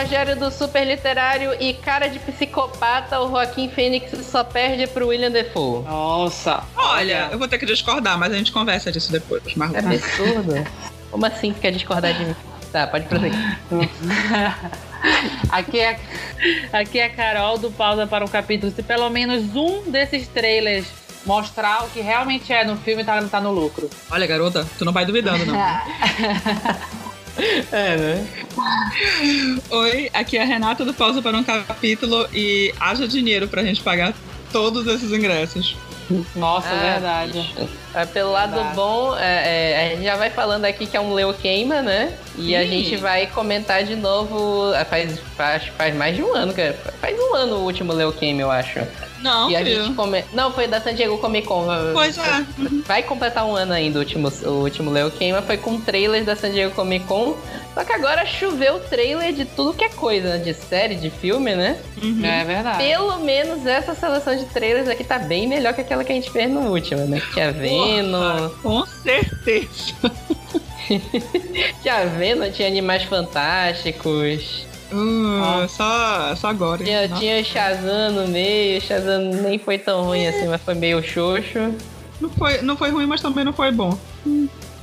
Rogério do Super Literário e cara de psicopata, o Joaquim Fênix só perde pro William Defoe. Nossa. Olha, eu vou ter que discordar, mas a gente conversa disso depois. Marlon. É absurdo. Como assim quer discordar de mim? Tá, pode prosseguir. Aqui é, aqui é a Carol do Pausa para um Capítulo. Se pelo menos um desses trailers mostrar o que realmente é no filme, tá, tá no lucro. Olha, garota, tu não vai duvidando, não. É, né? Oi, aqui é a Renata do Pausa para um Capítulo e haja dinheiro pra gente pagar todos esses ingressos. Nossa, Ah, verdade. É, pelo lado Verdade. bom, é, é, a gente já vai falando aqui que é um Leo Queima, né? E a Sim. gente vai comentar de novo. é, Faz, faz, faz mais de um ano, cara. Faz um ano o último Leo Queima, eu acho. Não, e a gente come... Não, foi da San Diego Comic Con. Pois é. Vai completar um ano ainda o último, o último Leo Queima. Foi com trailers da San Diego Comic Con. Só que agora choveu trailer de tudo que é coisa, né? De série, de filme, né? Uhum. É verdade. Pelo menos essa seleção de trailers aqui tá bem melhor que aquela que a gente fez no último, né? Que tinha Venom, Com certeza. tinha Venom, tinha Animais Fantásticos, Uh, só, só agora. tinha, Nossa. tinha Shazam no meio, Shazam nem foi tão ruim assim, mas foi meio xoxo. Não, foi, não foi ruim, mas também não foi bom.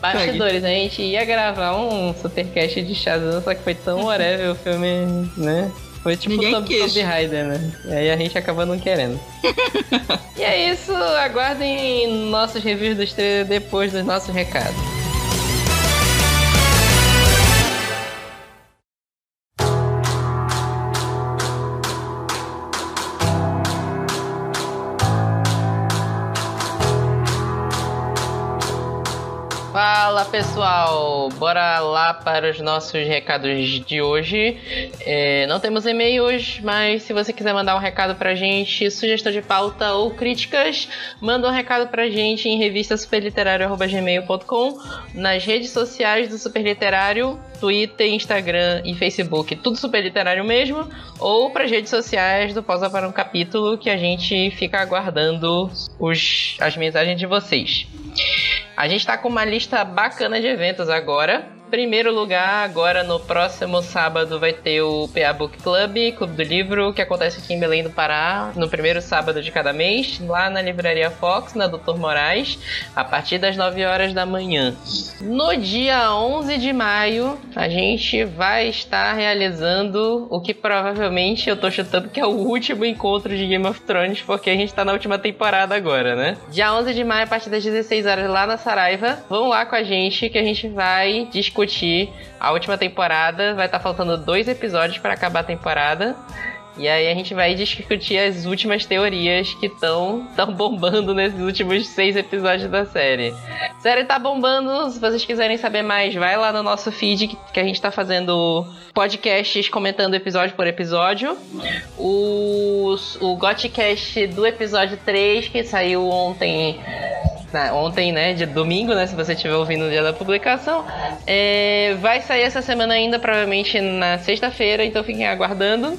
Bastidores, a gente ia gravar um supercast de Shazam, só que foi tão whatever o filme, né? Foi tipo Ninguém. Tomb Raider, né? E aí a gente acabou não querendo. e é isso, aguardem nossos reviews dos trailers depois dos nossos recados. Pessoal, bora lá para os nossos recados de hoje. É, não temos e-mail hoje, mas se você quiser mandar um recado pra gente, sugestão de pauta ou críticas, manda um recado pra gente em revistasuperliterário.gmail.com, nas redes sociais do Super Literário, Twitter, Instagram e Facebook, tudo Super Literário mesmo, ou para as redes sociais do Pausa para um Capítulo, que a gente fica aguardando os, as mensagens de vocês. A gente tá com uma lista bacana de eventos agora. Primeiro lugar, agora no próximo sábado vai ter o PA Book Club, Clube do Livro, que acontece aqui em Belém do Pará, no primeiro sábado de cada mês, lá na Livraria Fox, na Doutor Moraes, a partir das 9 horas da manhã. No dia 11 de maio, a gente vai estar realizando o que provavelmente eu tô chutando que é o último encontro de Game of Thrones, porque a gente tá na última temporada agora, né? Dia 11 de maio, a partir das 16 horas, lá na Saraiva. Vão lá com a gente que a gente vai discutir a última temporada. Vai estar faltando dois episódios para acabar a temporada. E aí a gente vai discutir as últimas teorias que estão tão bombando nesses últimos seis episódios da série. A série tá bombando, se vocês quiserem saber mais, vai lá no nosso feed que, que a gente tá fazendo podcasts comentando episódio por episódio. O, o Gotcast do episódio 3, que saiu ontem na- ontem, né, de domingo, né, se você estiver ouvindo no dia da publicação, é, vai sair essa semana ainda, provavelmente na sexta-feira, então fiquem aguardando.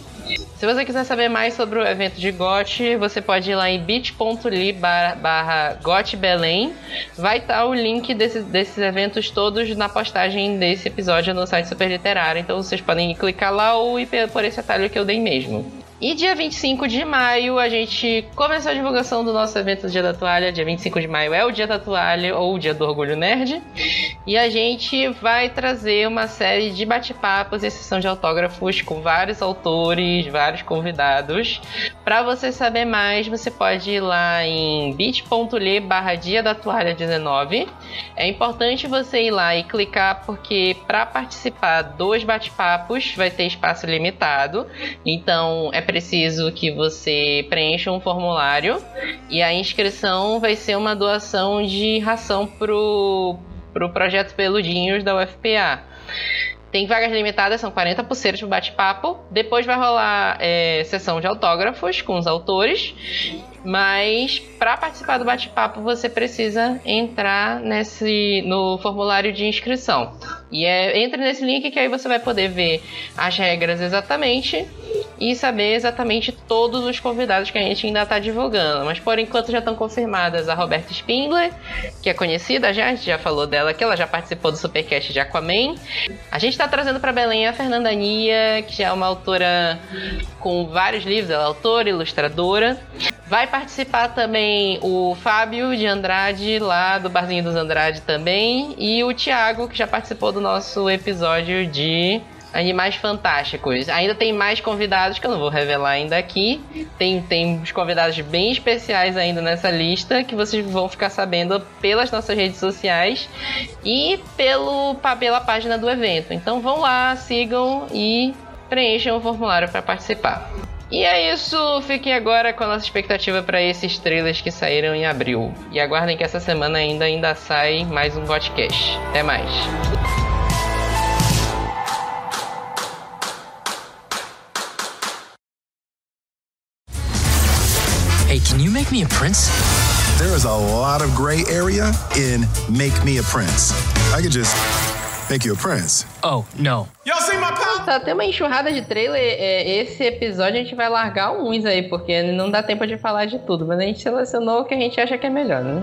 Se você quiser saber mais sobre o evento de GOT, você pode ir lá em bit.ly barra, Belém. Vai estar o link desse- desses eventos todos na postagem desse episódio no site Super Literário. Então vocês podem clicar lá ou ir por esse atalho que eu dei mesmo. E dia 25 de maio a gente começou a divulgação do nosso evento Dia da Toalha. Dia 25 de maio é o Dia da Toalha ou o Dia do Orgulho Nerd. E a gente vai trazer uma série de bate-papos e sessão de autógrafos com vários autores, vários convidados. Para você saber mais, você pode ir lá em bit.ly barra Dia da Toalha 19. É importante você ir lá e clicar porque para participar dos bate-papos vai ter espaço limitado. Então é preciso que você preencha um formulário e a inscrição vai ser uma doação de ração pro, pro projeto Peludinhos da UFPA. Tem vagas limitadas, são 40 pulseiras pro bate-papo. Depois vai rolar é, sessão de autógrafos com os autores. Mas para participar do bate-papo você precisa entrar nesse no formulário de inscrição. E é, entre nesse link que aí você vai poder ver as regras exatamente e saber exatamente todos os convidados que a gente ainda está divulgando. Mas por enquanto já estão confirmadas a Roberta Spindler, que é conhecida já, a gente já falou dela que ela já participou do Supercast de Aquaman. A gente está trazendo para Belém a Fernanda Nia, que já é uma autora com vários livros, ela é autora, ilustradora. Vai participar também o Fábio de Andrade, lá do Barzinho dos Andrade também, e o Thiago, que já participou do nosso episódio de Animais Fantásticos. Ainda tem mais convidados que eu não vou revelar ainda aqui. Tem, tem uns convidados bem especiais ainda nessa lista que vocês vão ficar sabendo pelas nossas redes sociais e pelo, pela página do evento. Então vão lá, sigam e preencham o formulário para participar. E é isso, fiquem agora com a nossa expectativa para esses trailers que saíram em abril. E aguardem que essa semana ainda ainda sai mais um podcast. Até mais. Hey, can you make me a prince? There is a lot of gray area in Make Me a Prince. I could just make you a prince. Oh, no. Y'all see my power? Tá, tem uma enxurrada de trailer. É, esse episódio a gente vai largar uns aí, porque não dá tempo de falar de tudo. Mas a gente selecionou o que a gente acha que é melhor, né?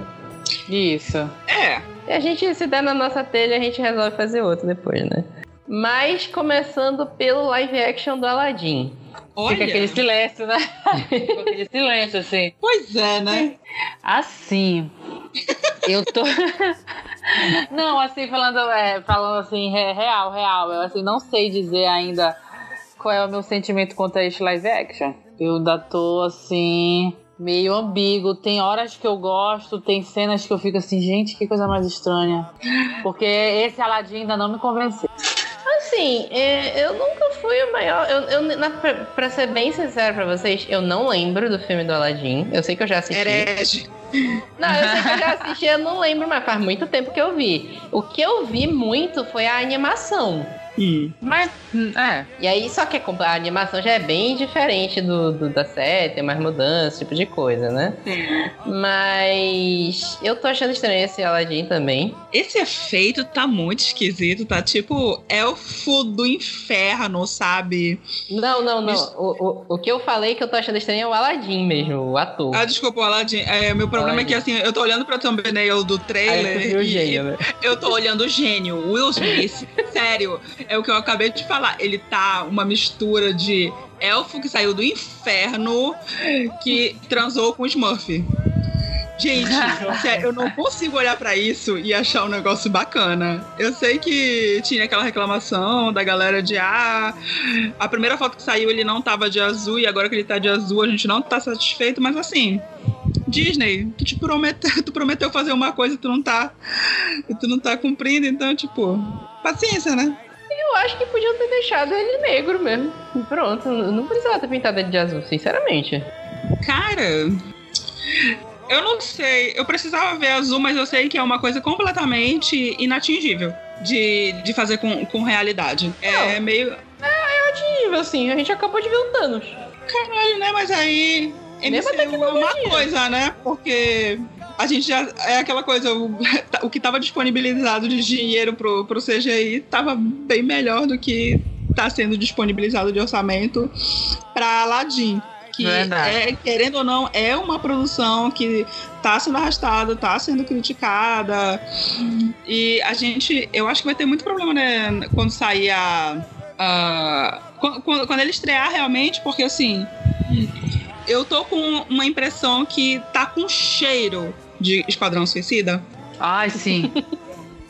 Isso. É. E a gente, se der na nossa telha, a gente resolve fazer outro depois, né? Mas começando pelo live action do Aladdin. Olha. Fica aquele silêncio, né? Fica aquele silêncio, assim. Pois é, né? Assim. Eu tô. não, assim, falando, é, falando assim, re- real, real. Eu assim, não sei dizer ainda qual é o meu sentimento contra este live action. Eu ainda tô assim. Meio ambíguo, tem horas que eu gosto, tem cenas que eu fico assim, gente, que coisa mais estranha. Porque esse Aladdin ainda não me convenceu. Assim, é, eu nunca fui o maior. Eu, eu, na, pra, pra ser bem sincero pra vocês, eu não lembro do filme do Aladdin. Eu sei que eu já assisti. Herege. Não, eu sei que eu já assisti, eu não lembro, mas faz muito tempo que eu vi. O que eu vi muito foi a animação. Hum. Mas, é. E aí, só que a animação já é bem diferente do, do- da série, tem mais mudanças, esse tipo de coisa, né? Mas eu tô achando estranho esse Aladdin também. Esse efeito tá muito esquisito, tá tipo elfo do inferno, sabe? Não, não, não. O, o, o que eu falei que eu tô achando estranho é o Aladdin mesmo, o ator. Ah, desculpa, o Aladdin. É, meu problema é que assim, eu tô olhando pra thumbnail do Aí trailer viu o e gênio, né? eu tô olhando o gênio, Will Smith. Sério, é o que eu acabei de falar. Ele tá uma mistura de elfo que saiu do inferno que transou com Smurf. Gente, sério, eu não consigo olhar pra isso e achar um negócio bacana. Eu sei que tinha aquela reclamação da galera de ah, a primeira foto que saiu ele não tava de azul e agora que ele tá de azul a gente não tá satisfeito, mas assim, Disney, tu te prometeu, tu prometeu fazer uma coisa e tu não tá, e tu não tá cumprindo, então tipo, paciência, né? Eu acho que podiam ter deixado ele negro mesmo. E Pronto, não precisava ter pintado ele de azul, sinceramente. Cara, eu não sei. Eu precisava ver azul, mas eu sei que é uma coisa completamente inatingível de, de fazer com, com realidade. É meio. Nível, assim, a gente acabou de ver o Thanos. Caralho, né? Mas aí. MCU é uma coisa, né? Porque. A gente já. É aquela coisa. O, o que tava disponibilizado de dinheiro pro, pro CGI tava bem melhor do que tá sendo disponibilizado de orçamento pra Aladdin. Que, é, querendo ou não, é uma produção que tá sendo arrastada, tá sendo criticada. E a gente. Eu acho que vai ter muito problema, né? Quando sair a. a quando quando ele estrear realmente, porque assim. Eu tô com uma impressão que tá com cheiro de Esquadrão Suicida. Ai, sim.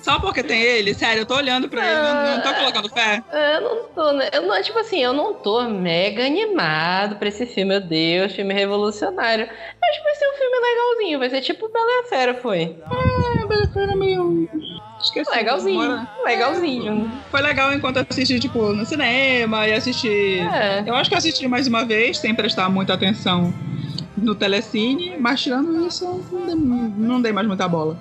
Só porque tem ele, sério, eu tô olhando pra ele, não, não tô colocando fé. Eu não tô, né? Eu não, tipo assim, eu não tô mega animado pra esse filme, meu Deus, filme revolucionário. Acho que vai ser um filme legalzinho, vai ser tipo Bela e a Fera foi. Ah, Bela Fera meio. Esqueci. Legalzinho, legalzinho. Foi legal enquanto assisti, tipo, no cinema e assisti. É. Eu acho que eu assisti mais uma vez, sem prestar muita atenção no telecine, mas tirando isso, não dei, não dei mais muita bola.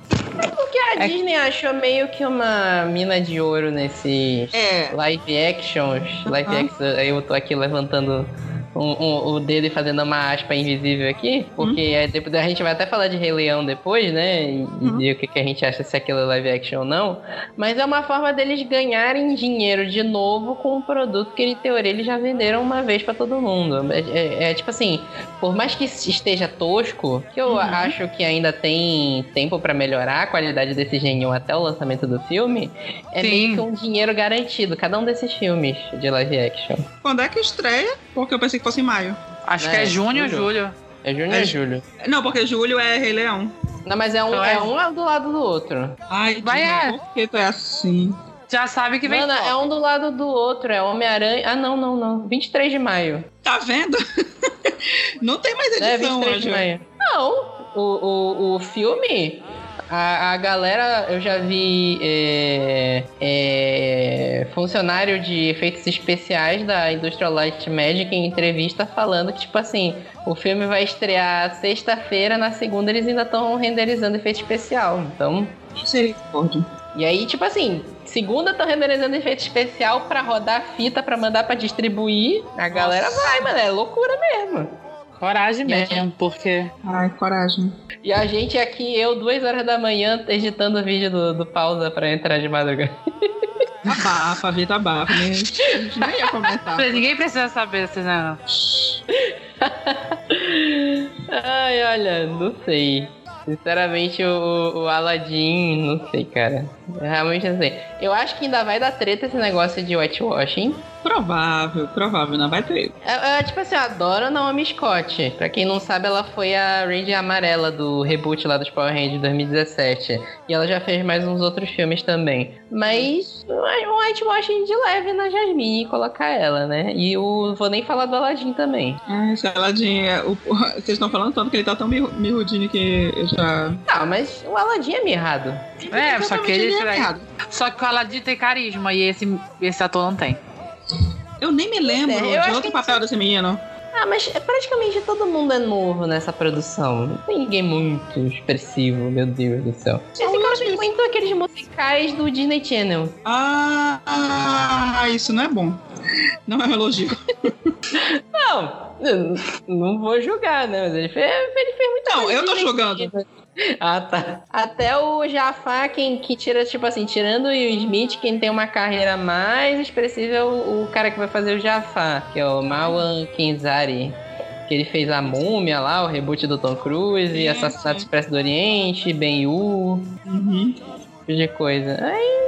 Porque a Disney achou meio que uma mina de ouro nesses É. live actions. Live Aham. actions, aí eu tô aqui levantando um, um, o dedo e fazendo uma aspa invisível aqui, porque é, depois, a gente vai até falar de Rei Leão depois, né? E, e ver o que, que a gente acha se aquilo é live action ou não. Mas é uma forma deles ganharem dinheiro de novo com um produto que, em teoria, eles já venderam uma vez pra todo mundo. É, é- é tipo assim, por mais que esteja tosco, que eu acho que ainda tem tempo pra melhorar a qualidade desse genio até o lançamento do filme, é Sim. meio que um dinheiro garantido, cada um desses filmes de live action. Quando é que estreia? Porque eu pensei que fosse em maio. Acho que É, é junho ou julho. julho. É junho É ou julho? Não, porque julho é Rei Leão. Não, mas é um, Então é é- um do lado do outro. Ai, Vai, é. por que tu é assim? Já sabe que vem. Mano, é um do lado do outro, é Homem-Aranha. Ah, não, não, não. 23 de maio. Tá vendo? Não tem mais É, edição 23 de hoje. maio. Não, o, o, o filme, a, a galera, eu já vi é, é, funcionário de efeitos especiais da Industrial Light Magic em entrevista falando que, tipo assim, o filme vai estrear sexta-feira, na segunda eles ainda estão renderizando efeito especial. Então. Misericórdia. E aí, tipo assim, segunda estão renderizando efeito especial pra rodar a fita pra mandar pra distribuir. A galera vai, mano, é loucura mesmo. Coragem É. mesmo, porque. Ai, coragem. E a gente aqui, eu, duas horas da manhã, editando o vídeo do, do pausa pra entrar de madrugada. Abafa, vida abafa. né? A gente nem ia comentar. Ninguém precisa saber, vocês não. Ai, olha, não sei. Sinceramente, o, o Aladdin, não sei, cara. Eu realmente não sei. Eu acho que ainda vai dar treta esse negócio de whitewashing. Provável, provável, não vai ter. Eu, eu, tipo assim, eu adoro a Naomi Scott. Pra quem não sabe, ela foi a Ranger Amarela do reboot lá dos Power Rangers de 2017. E ela já fez mais uns outros filmes também. Mas um whitewashing de leve na Jasmine e colocar ela, né? E o. Vou nem falar do Aladdin também. Ai, saladinha. O, o- vocês estão falando tanto que ele tá tão mirru- mirrudinho que eu já. Não, mas o Aladdin é mirrado. É, só que ele. é errado. Só que o Aladdin tem carisma e esse, esse ator não tem. Eu nem me lembro É, eu de acho outro que- papel desse menino. Ah, mas praticamente todo mundo é novo nessa produção. Não tem ninguém muito expressivo, meu Deus do céu. Esse cara tem muito aqueles musicais do Disney Channel. Ah, ah, isso não é bom. Não é um elogio. Não, eu não vou julgar, né? Mas ele fez, ele fez muita Não, eu tô julgando. Ah, tá. Até o Jafar, quem que tira, tipo assim, tirando o Will Smith, quem tem uma carreira mais expressiva é o, o cara que vai fazer o Jafar, que é o Mawan Kenzari. Que ele fez a múmia lá, o reboot do Tom Cruise, e Sim, Assassinato sim. Expresso do Oriente, Ben-Hu, Uhum. tipo de coisa. Aí.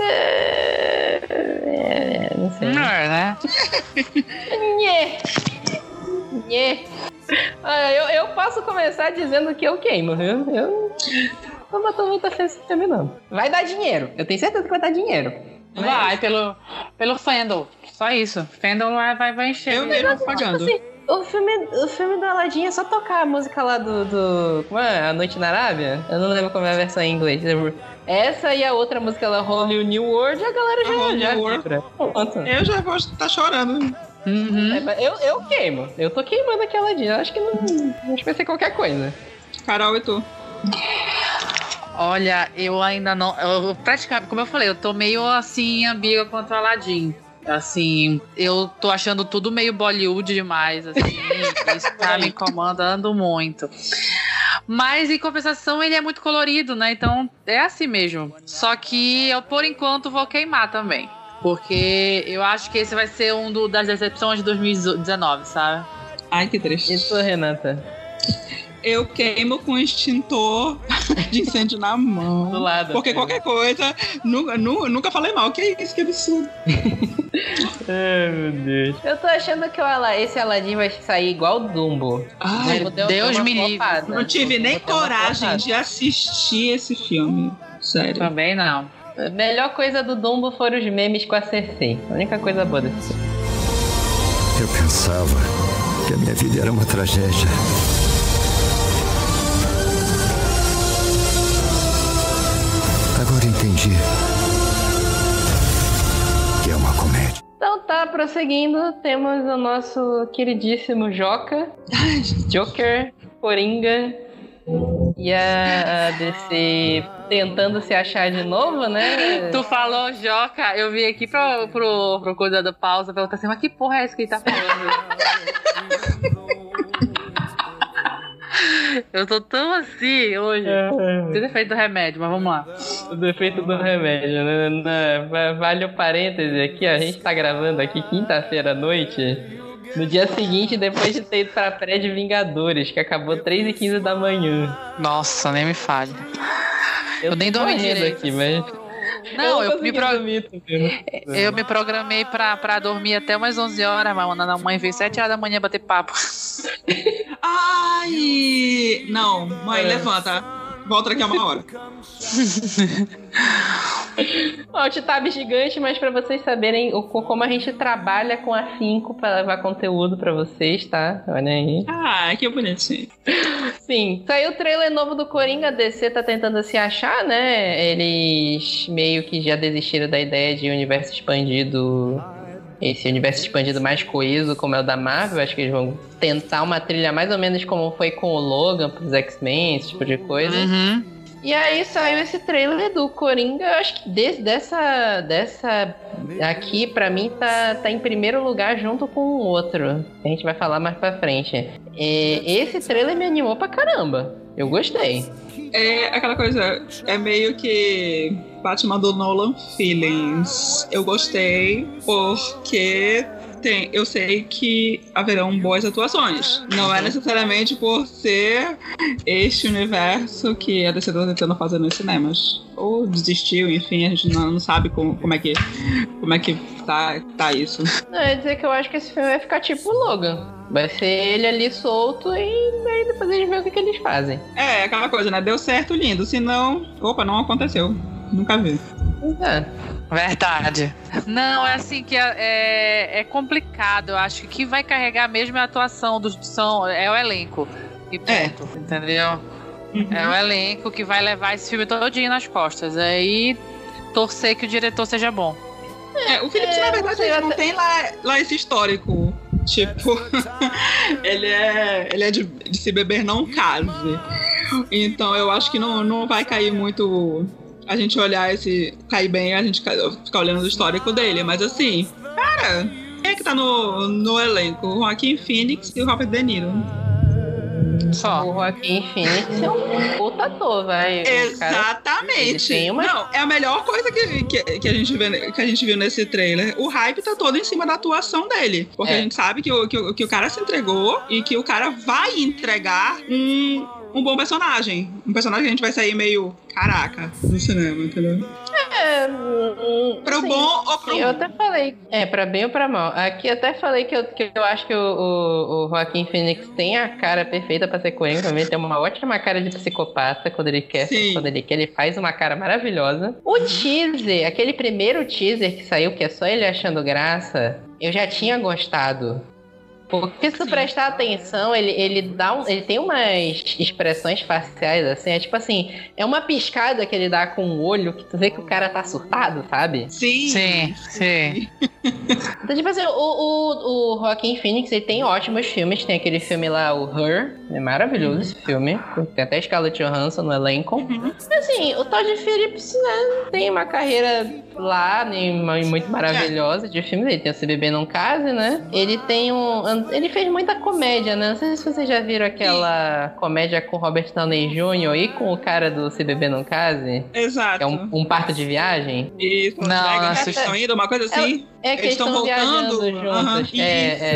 É, é, não sei. Não é, né? Nhê. Ah, eu, eu posso começar dizendo que eu queimo, viu? Eu não boto muita fé nesse filme, não. Vai dar dinheiro. Eu tenho certeza que vai dar dinheiro. Mas, Vai, pelo, pelo Fandom. Só isso. Fandom vai, vai, vai encher. Eu mesmo pagando. assim, o filme, o filme do Aladdin é só tocar a música lá do, do. Como é? A Noite na Arábia? Eu não lembro como é a versão em inglês. Essa e a outra música lá, Holy New World, a galera já, Whole já New World. vibra. Pronto. Eu já vou estar chorando. Uhum. É, mas eu, eu queimo. Eu tô queimando aquela dia. Acho que não. Acho que vai ser qualquer coisa. Carol e tu. Olha, eu ainda não. Eu, praticamente, como eu falei, eu tô meio assim, ambígua contra o Aladdin. Assim, eu tô achando tudo meio Bollywood demais, assim. isso tá me incomodando muito. Mas em compensação, ele é muito colorido, né? Então é assim mesmo. Só que eu, por enquanto, vou queimar também. Porque eu acho que esse vai ser um do- das decepções de 2019, sabe? Ai, que triste. Isso, Renata. Eu queimo com extintor de incêndio na mão. Do lado. Porque qualquer coisa, nunca, nu- nunca falei mal. Que isso, que absurdo. Ai, meu Deus. Eu tô achando que o Ala- esse Aladdin vai sair igual o Dumbo. Ai, Deus me livre. não tive nem coragem de assistir esse filme. Sério. Também não. A melhor coisa do Dumbo foram os memes com a Cersei. A única coisa boa desse filme. Eu pensava que a minha vida era uma tragédia. Agora entendi que é uma comédia. Então tá, prosseguindo, temos o nosso queridíssimo Joca. Joker, Coringa, E a, a DC tentando se achar de novo, né? Tu falou Joca, eu vim aqui pro, pro, pro coisa da pausa perguntar assim, mas que porra é essa que ele tá falando? eu tô tão assim hoje. Tem defeito do remédio, mas vamos lá. O defeito do remédio, né? Na- Vale o parêntese aqui, ó, a gente tá gravando aqui quinta-feira à noite. No dia seguinte, depois de ter ido pra pré de Vingadores, que acabou 3h15 da manhã. Nossa, nem me fale. Eu nem tô dormi direito. aqui, mas. Não, eu, não me, pro- eu me programei pra, pra dormir até umas 11 horas, mas a mãe veio 7 horas da manhã bater papo. Ai! Não, mãe, É. levanta. Volta daqui a uma hora. Alt tab gigante, mas pra vocês saberem o, como a gente trabalha com afinco pra levar conteúdo pra vocês, tá? Olha aí. Ah, que bonitinho. Sim, saiu o trailer novo do Coringa, a DC tá tentando se achar, né? Eles meio que já desistiram da ideia de universo expandido, esse universo expandido mais coeso, como é o da Marvel. Acho que eles vão tentar uma trilha mais ou menos como foi com o Logan pros X-Men, esse tipo de coisa. Uhum. E aí saiu esse trailer do Coringa, eu acho que desde dessa, dessa aqui, pra mim, tá, tá em primeiro lugar junto com o outro. A gente vai falar mais pra frente. É, esse trailer me animou pra caramba. Eu gostei. É aquela coisa, é meio que Batman do Nolan Feelings. Eu gostei porque tem, eu sei que haverão boas atuações. Não é necessariamente por ser este universo que a DC tá tentando fazer nos cinemas. Ou desistiu, enfim, a gente não, não sabe como, como é que como é que tá, tá isso. Não, eu ia dizer que eu acho que esse filme vai ficar tipo Logan. Vai ser ele ali solto e aí depois eles veem o que, que eles fazem. É, aquela coisa, né? Deu certo, lindo. Se não, opa, não aconteceu. Nunca vi. Pois é. Verdade. Não, é assim que é, é, é complicado. Eu acho que o que vai carregar mesmo é a atuação dos são é o elenco. E ponto, entendeu? É o elenco que vai levar esse filme todinho nas costas. Aí torcer que o diretor seja bom. É, o É, na não verdade, ele não até- tem lá, lá esse histórico. Tipo, ele é, ele é de, de se beber não case. Então eu acho que não, não vai cair muito a gente olhar esse. cair bem a gente ca- ficar olhando o histórico dele. Mas assim, cara, quem é que tá no, no elenco? O Joaquim Phoenix e o Robert De Niro. Só. O Joaquim Phoenix é um puta ator, vai. O cara- ele Exatamente. tem uma- Não, é a melhor coisa que, que, que a gente vê, que a gente viu nesse trailer. O hype tá todo em cima da atuação dele. Porque É. a gente sabe que o, que, o, que o cara se entregou e que o cara vai entregar um, um bom personagem. Um personagem que a gente vai sair meio caraca no cinema, entendeu? É, Pro sim. bom ou pro Eu até falei, é, pra bem ou pra mal. Aqui até falei que eu, que eu acho que o, o, o Joaquim Phoenix tem a cara perfeita pra ser Coringa, também tem uma ótima cara de psicopata quando ele quer, Sim. quando ele quer, ele faz uma cara maravilhosa. O teaser, aquele primeiro teaser que saiu, que é só ele achando graça, eu já tinha gostado. Porque se tu prestar atenção, ele, ele dá um, ele tem umas expressões faciais assim, é tipo assim, é uma piscada que ele dá com o olho que tu vê que o cara tá surtado, sabe? Sim. Sim, sim. Então, tipo assim, o, o, o Joaquim Phoenix ele tem ótimos filmes. Tem aquele filme lá, o Her. É maravilhoso esse filme. Tem até Scarlett Johansson no elenco. Mas assim, o Todd Phillips né, não tem uma carreira lá, nem muito maravilhosa de filmes. Ele tem o Se Beber Não Case, né? Ele tem um... Ele fez muita comédia, né? Não sei se vocês já viram aquela comédia com Robert Downey Jr. e com o cara do Se Beber Não Case. Exato. Que é um, um parto de viagem. Las Não, não estão indo, uma coisa assim. É que Eles estão estão viajando voltando? juntos. Aham, é,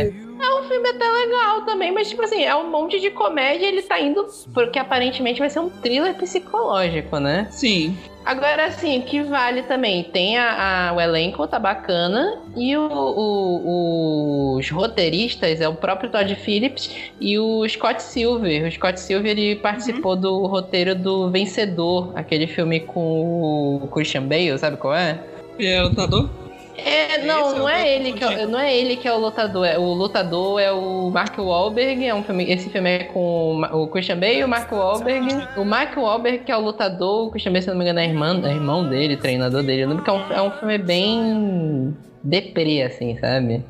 é. É um filme até legal também, mas tipo assim, é um monte de comédia e ele tá indo porque aparentemente vai ser um thriller psicológico, né? Sim. Agora, assim, o que vale também, tem a, a- o elenco, tá bacana, e o- o- os roteiristas é o próprio Todd Phillips e o Scott Silver. O Scott Silver ele participou do roteiro do Vencedor, aquele filme com o Christian Bale, sabe qual é? E é lutador? É, Esse não, não é ele que é, não é ele que é o lutador. é- O lutador é o Mark Wahlberg. É um filme, esse filme é com o o Christian Bale e o Mark Wahlberg. O Mark Wahlberg que é o lutador, o Christian Bale, se não me engano, é irmão, é irmão dele, treinador dele. Eu lembro que é um, é um filme bem deprê, assim, sabe?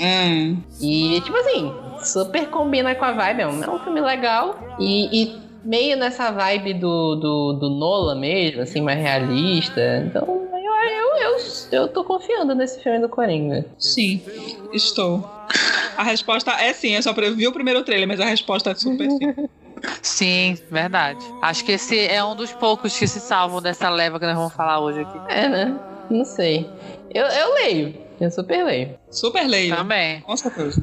Hum. E, tipo assim, super combina com a vibe. É um, é um filme legal. E, e meio nessa vibe do, do, do Nola mesmo, assim, mais realista. Então, eu, eu, eu, eu tô confiando nesse filme do Coringa. Sim, estou. A resposta é sim, eu só vi o primeiro trailer, mas a resposta é super sim. Sim, verdade. Acho que esse é um dos poucos que se salvam dessa leva que nós vamos falar hoje aqui. É, né? Não sei. Eu, eu leio. Eu super leio. Super leio. Também. Com certeza.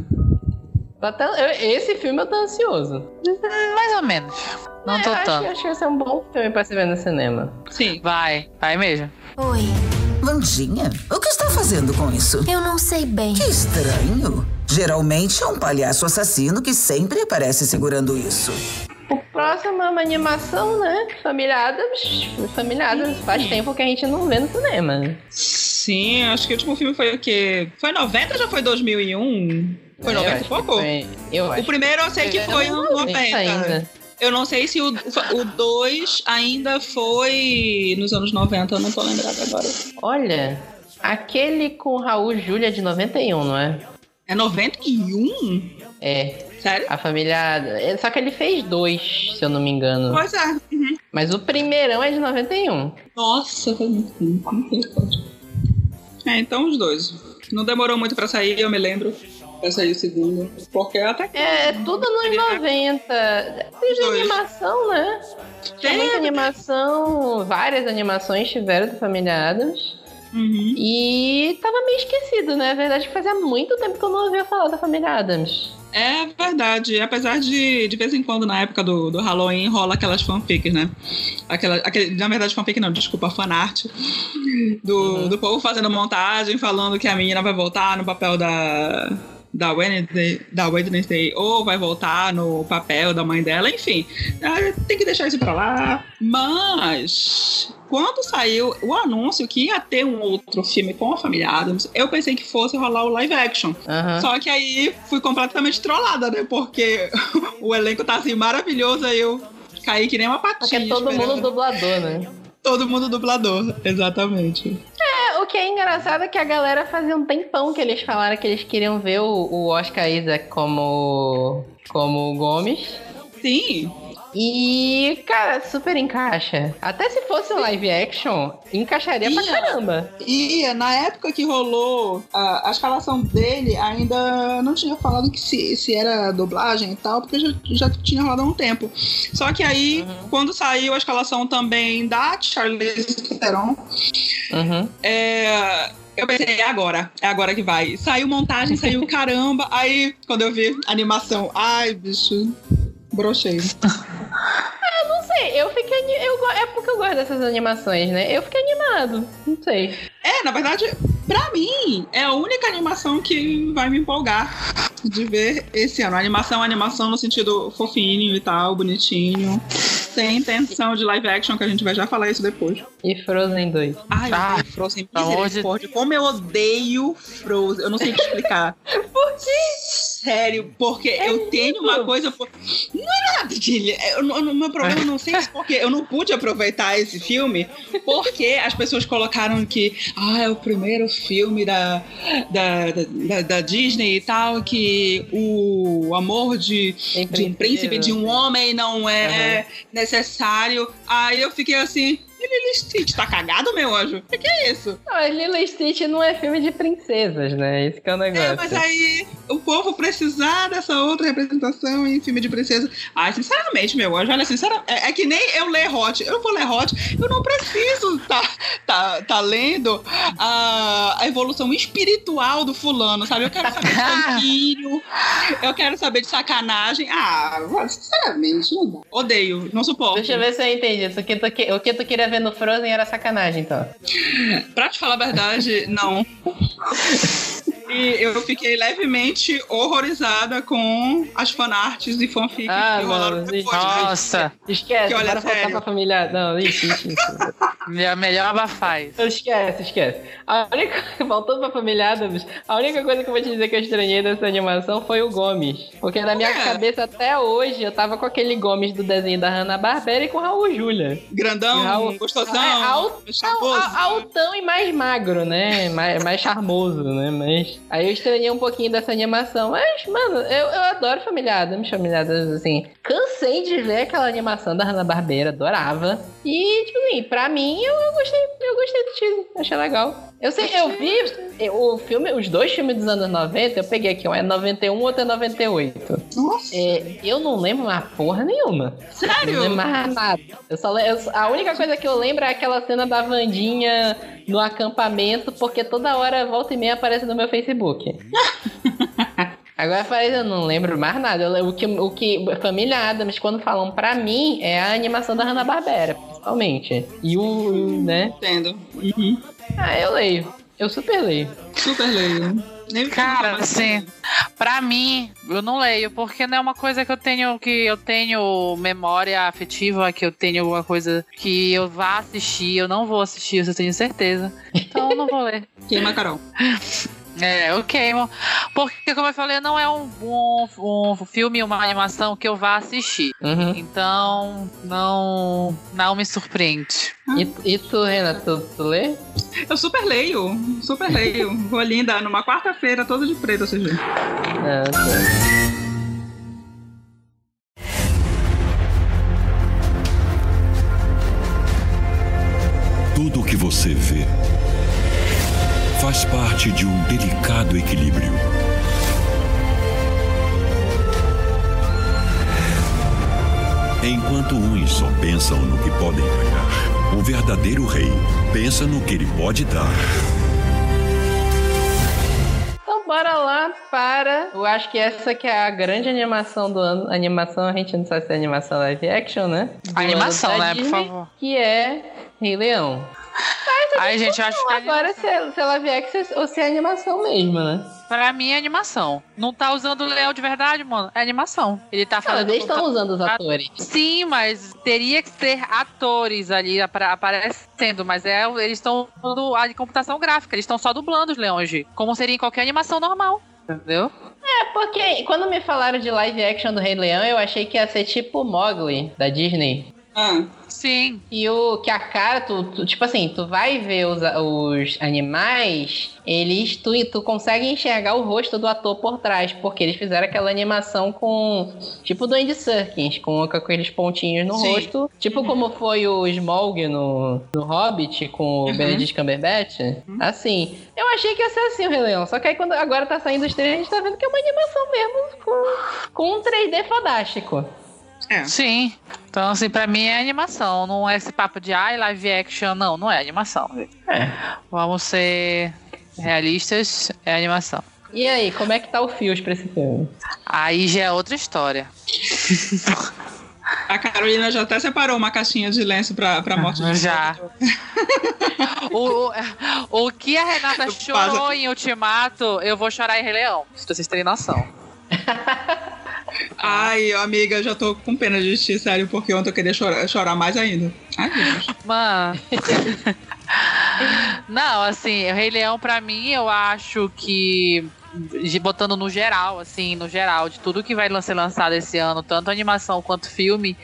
Esse filme eu tô ansioso. Mais ou menos. Não É, tô acho, tanto. acho que vai ser um bom filme pra se ver no cinema. Sim. Vai, vai mesmo. Oi, O que está fazendo com isso? eu não sei bem. Que estranho. Geralmente é um palhaço assassino que sempre aparece segurando isso. O próximo é uma animação, né? Família Adams. Família Adams faz tempo que a gente não vê no cinema. Sim, acho que o último filme foi o quê? Foi 90 ou já foi 2001? Foi Eu 90 acho e pouco? foi- Eu O acho primeiro eu sei que foi não, um nem 90. ainda. Eu não sei se o 2 ainda foi nos anos 90, eu não tô lembrada agora. Olha, aquele com Raul Júlia de 91, não é? É 91? É, Sério? a família Adams. Só que ele fez dois, se eu não me engano. Pois é. Uhum. Mas o primeirão é de 91. Nossa. É, então os dois. Não demorou muito pra sair, eu me lembro. Pra sair o segundo. Porque até que. É, tudo nos 90. Teve dois. animação, né? Tinha muita animação, várias animações tiveram do Família Adams. Uhum. E tava meio esquecido, né? A verdade é que fazia muito tempo que eu não ouvia falar da Família Adams. É verdade. Apesar de, de vez em quando, na época do, do Halloween, rola aquelas fanfics, né? Aquela, aquele, na verdade, fanfic não, desculpa, fanart. Do, do povo fazendo montagem, falando que a menina vai voltar no papel da. Da Wednesday, da Wednesday, ou vai voltar no papel da mãe dela, enfim. Ah, Tem que deixar isso pra lá. Mas, quando saiu o anúncio que ia ter um outro filme com a família Adams, eu pensei que fosse rolar o live action. Só que aí fui completamente trollada, né? Porque o elenco tá assim maravilhoso, aí eu caí que nem uma Porque patinha. é todo esperando. mundo dublador, né? Todo mundo dublador, exatamente. É, que é engraçado é que a galera fazia um tempão que eles falaram que eles queriam ver o, o Oscar Isaac como, como o Gomes. Sim, E, cara, super encaixa. Até se fosse um live action, encaixaria pra Ia. caramba. e na época que rolou a, a escalação dele, ainda não tinha falado que se, se era dublagem e tal, porque já, já tinha rolado há um tempo. Só que aí, quando saiu a escalação também da Charlize Theron, Uhum. É, eu pensei, é agora, é agora que vai. Saiu montagem, saiu caramba. Aí, quando eu vi animação, ai, bicho, brochei. Não sei, eu fiquei. Eu, é porque eu gosto dessas animações, né? Eu fiquei animado. Não sei. É, na verdade, pra mim, é a única animação que vai me empolgar de ver esse ano. Animação, animação no sentido fofinho e tal, bonitinho. Sem intenção de live action, que a gente vai já falar isso depois. E Frozen 2. Ai, Ah, eu Frozen, misericórdia. Como eu odeio Frozen. Eu não sei te explicar. Por quê? Sério, porque eu tenho uma coisa. Não é nada, Dilly. O meu problema não sei se porque eu não pude aproveitar esse filme, porque as pessoas colocaram que ah, é o primeiro filme da, da, da, da Disney e tal, que o amor de, de um príncipe, de um homem não é necessário. Aí eu fiquei assim. E Lily Stitch tá cagado, meu anjo? O que, que é isso? Lilo e Stitch não é filme de princesas, né? Esse que é o negócio. É, mas aí o povo precisar dessa outra representação em filme de princesa. Ai, sinceramente, meu anjo, olha, sinceramente, é, é que nem eu ler Hot. Eu vou ler Hot, eu não preciso tá, tá, tá lendo a, a evolução espiritual do fulano, sabe? Eu quero saber de tanquinho, eu quero saber de sacanagem. Ah, sinceramente, não dá. Odeio, não suporto. Deixa eu ver se eu entendi. O que, tu, o que tu queria ver no Frozen era sacanagem, então. Pra te falar a verdade, não. E eu fiquei levemente horrorizada com as fanarts e fanfics Ah, que rolaram não, depois. gente. né? Nossa, Esquece, Que olha, bora sério. pra família. Não, ixi, ixi. minha melhor abafar isso. Esquece, esquece. A única, voltando pra família Adams, a única coisa que eu vou te dizer que eu estranhei dessa animação foi o Gomes. Porque na minha É. cabeça até hoje eu tava com aquele Gomes do desenho da Hanna-Barbera e com o Raul Júlia. Grandão, Raul- gostosão, É, Altão e mais magro, né? Mais, mais charmoso, né? Mas. Aí eu estranhei um pouquinho dessa animação. Mas, mano, eu, eu adoro Família Adams, Família Adams, assim. Cansei de ver aquela animação da Hanna-Barbera, adorava. E, tipo assim, pra mim, eu, eu gostei, eu gostei do estilo, achei legal. Eu sei, eu vi o filme, os dois filmes dos anos 90, eu peguei aqui, um é 91, outro é 98. Nossa. É, eu não lembro mais porra nenhuma. Sério? Não lembro mais nada. Eu só, eu- a única coisa que eu lembro é aquela cena da Vandinha no acampamento, porque toda hora, volta e meia, aparece no meu Facebook. Agora aparece, eu não lembro mais nada. O que, o que Família Adams, quando falam pra mim, é a animação da Hanna-Barbera, principalmente. E o, né? Entendo. Uhum. Ah, eu leio. Eu super leio. Super leio. Nem Cara, assim, pra mim, eu não leio, porque não é uma coisa que eu tenho que eu tenho memória afetiva, que eu tenho alguma coisa que eu vá assistir, eu não vou assistir, isso eu tenho certeza. Então eu não vou ler. Queima Carol. É, eu queimo. Porque, como eu falei, não é um, um, um filme, uma animação que eu vá assistir. Uhum. Então, não, não me surpreende. E, e tu, Renato, tu, tu lê? Eu super leio. Super leio. Vou linda numa quarta-feira, toda de preto, vê. Ah, tá. Tudo o que você vê faz parte de um delicado equilíbrio. Enquanto uns só pensam no que podem ganhar, o verdadeiro rei pensa no que ele pode dar. Então bora lá para. Eu acho que essa que é a grande animação do ano. Animação, a gente não sabe se é animação live action, né? Do Animação, né? Por Disney, favor. Que é Rei Leão. Ai, gente, acho que é Agora se é, se é live action ou se é animação mesmo, né? pra mim é animação. Não tá usando o leão de verdade, mano. É animação. Ele tá falando. eles estão usando os atores. Sim, mas teria que ter atores ali aparecendo, mas é, eles estão usando a de computação gráfica, eles estão só dublando os leões, como seria em qualquer animação normal. Entendeu? É porque quando me falaram de live action do Rei Leão, eu achei que ia ser tipo Mowgli, da Disney. Ah, Sim. E o que a cara, tu, tu- tipo assim, tu vai ver os, os animais, eles, tu, tu consegue enxergar o rosto do ator por trás, porque eles fizeram aquela animação com, tipo do Andy Serkins, com, com aqueles pontinhos no Sim. rosto, tipo como foi o Smaug no, no Hobbit, com o Uhum. Benedict Cumberbatch. Assim, eu achei que ia ser assim o Rei Leão, só que aí quando agora tá saindo os trailers, a gente tá vendo que é uma animação mesmo, com, com um 3D fodástico. É. Sim. Então, assim, pra mim é animação. Não é esse papo de ai, live action. Não, não é animação. É. Vamos ser realistas, é animação. E aí, como é que tá o Fios pra esse filme? Aí já é outra história. A Carolina já até separou uma caixinha de lenço pra, pra morte de Já. o, o, o que a Renata chorou em Ultimato, eu vou chorar em Rei Leão. Se vocês terem noção. Ai, amiga, eu já tô com pena de ti, sério, porque ontem eu queria chorar, chorar mais ainda. Ai, Deus. Mano. Não, assim, o Rei Leão, pra mim, eu acho que. Botando no geral, assim, no geral, de tudo que vai ser lançado esse ano, tanto animação quanto filme,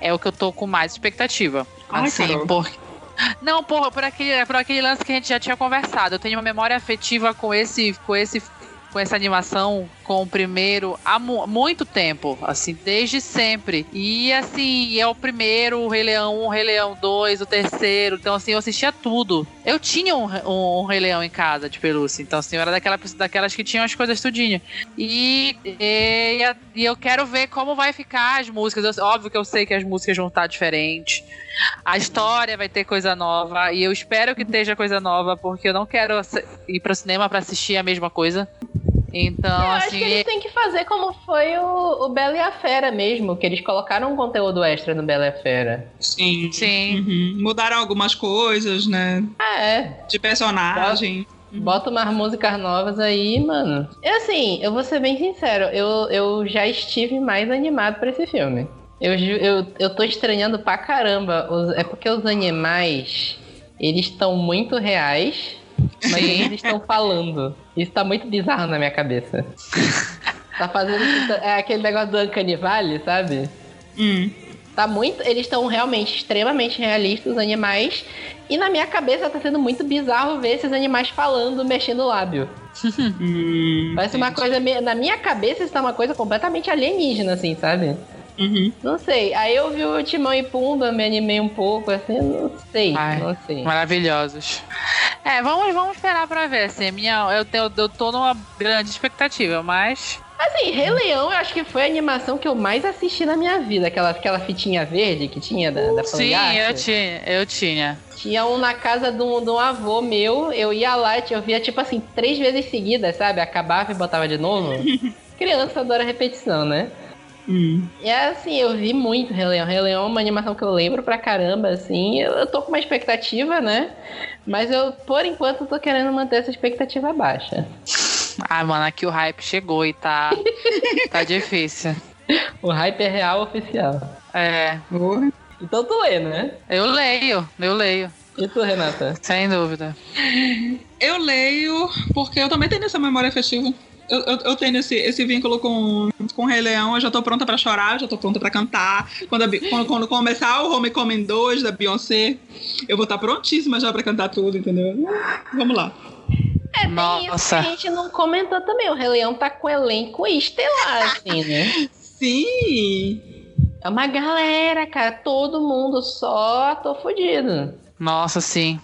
é o que eu tô com mais expectativa. Ai, assim, Carol. por. Não, porra, por aquele, por aquele lance que a gente já tinha conversado. Eu tenho uma memória afetiva com esse, com esse com essa animação com o primeiro há mu- muito tempo, assim, desde sempre. E assim, é o primeiro, o Rei Leão 1, o Rei Leão 2, o terceiro. Então, assim, eu assistia tudo. Eu tinha um, um, um Rei Leão em casa de pelúcia. Então, assim, eu era daquela, daquelas que tinham as coisas tudinho. E, e, e eu quero ver como vai ficar as músicas. Eu- óbvio que eu sei que as músicas vão estar diferentes. A história vai ter coisa nova. E eu espero que esteja coisa nova, porque eu não quero ir pro cinema pra assistir a mesma coisa. Então, Eu acho assim. que eles têm que fazer como foi o, o Bela e a Fera mesmo, que eles colocaram um conteúdo extra no Bela e a Fera. Sim. Sim. Uhum. Mudaram algumas coisas, né? Ah, é. De personagem. Bota umas músicas novas aí, mano. E assim, eu vou ser bem sincero, eu, eu já estive mais animado pra esse filme. Eu, eu, eu tô estranhando pra caramba. os- é porque os animais, eles estão muito reais, mas Sim. eles estão falando. Isso tá muito bizarro na minha cabeça. tá fazendo. É aquele negócio do Uncanny Valley, sabe? Hum. Tá muito. Eles estão realmente extremamente realistas, os animais. E na minha cabeça tá sendo muito bizarro ver esses animais falando, mexendo o lábio. Hum, Parece uma coisa. Na minha cabeça, isso tá uma coisa completamente alienígena, assim, sabe? Uhum. Não sei. Aí eu vi o Timão e Pumba, me animei um pouco, assim, não sei. Ai. Não sei. Maravilhosos. É, vamos, vamos esperar pra ver. Assim, minha, eu, tenho, eu tô numa grande expectativa, mas. Assim, Rei Leão, eu acho que foi a animação que eu mais assisti na minha vida. Aquela, aquela fitinha verde que tinha da, da Sim, eu tinha, eu tinha. Tinha um na casa de um, de um avô meu, eu ia lá, eu via tipo assim, três vezes seguidas, sabe? Acabava e botava de novo. Criança adora repetição, né? Hum. E assim, eu vi muito Rei Leão. Rei Leão é uma animação que eu lembro pra caramba, assim. Eu, eu tô com uma expectativa, né? Mas eu, por enquanto, tô querendo manter essa expectativa baixa. Ah, mano, aqui o hype chegou e tá. tá difícil. O hype é real oficial. É. Porra. Então tu lê, né? Eu leio, eu leio. E tu, Renata? Sem dúvida. Eu leio porque eu também tenho essa memória afetiva. Eu, eu, eu tenho esse, esse vínculo com, com o Rei Leão, eu já tô pronta pra chorar, já tô pronta pra cantar. Quando, a quando, quando começar o Homecoming 2 da Beyoncé, eu vou estar prontíssima já pra cantar tudo, entendeu? Vamos lá. É, tem isso que Nossa. a gente não comentou também. O Rei Leão tá com elenco estelar, assim, né? Sim! É uma galera, cara. Todo mundo só tô fudido. Nossa, sim.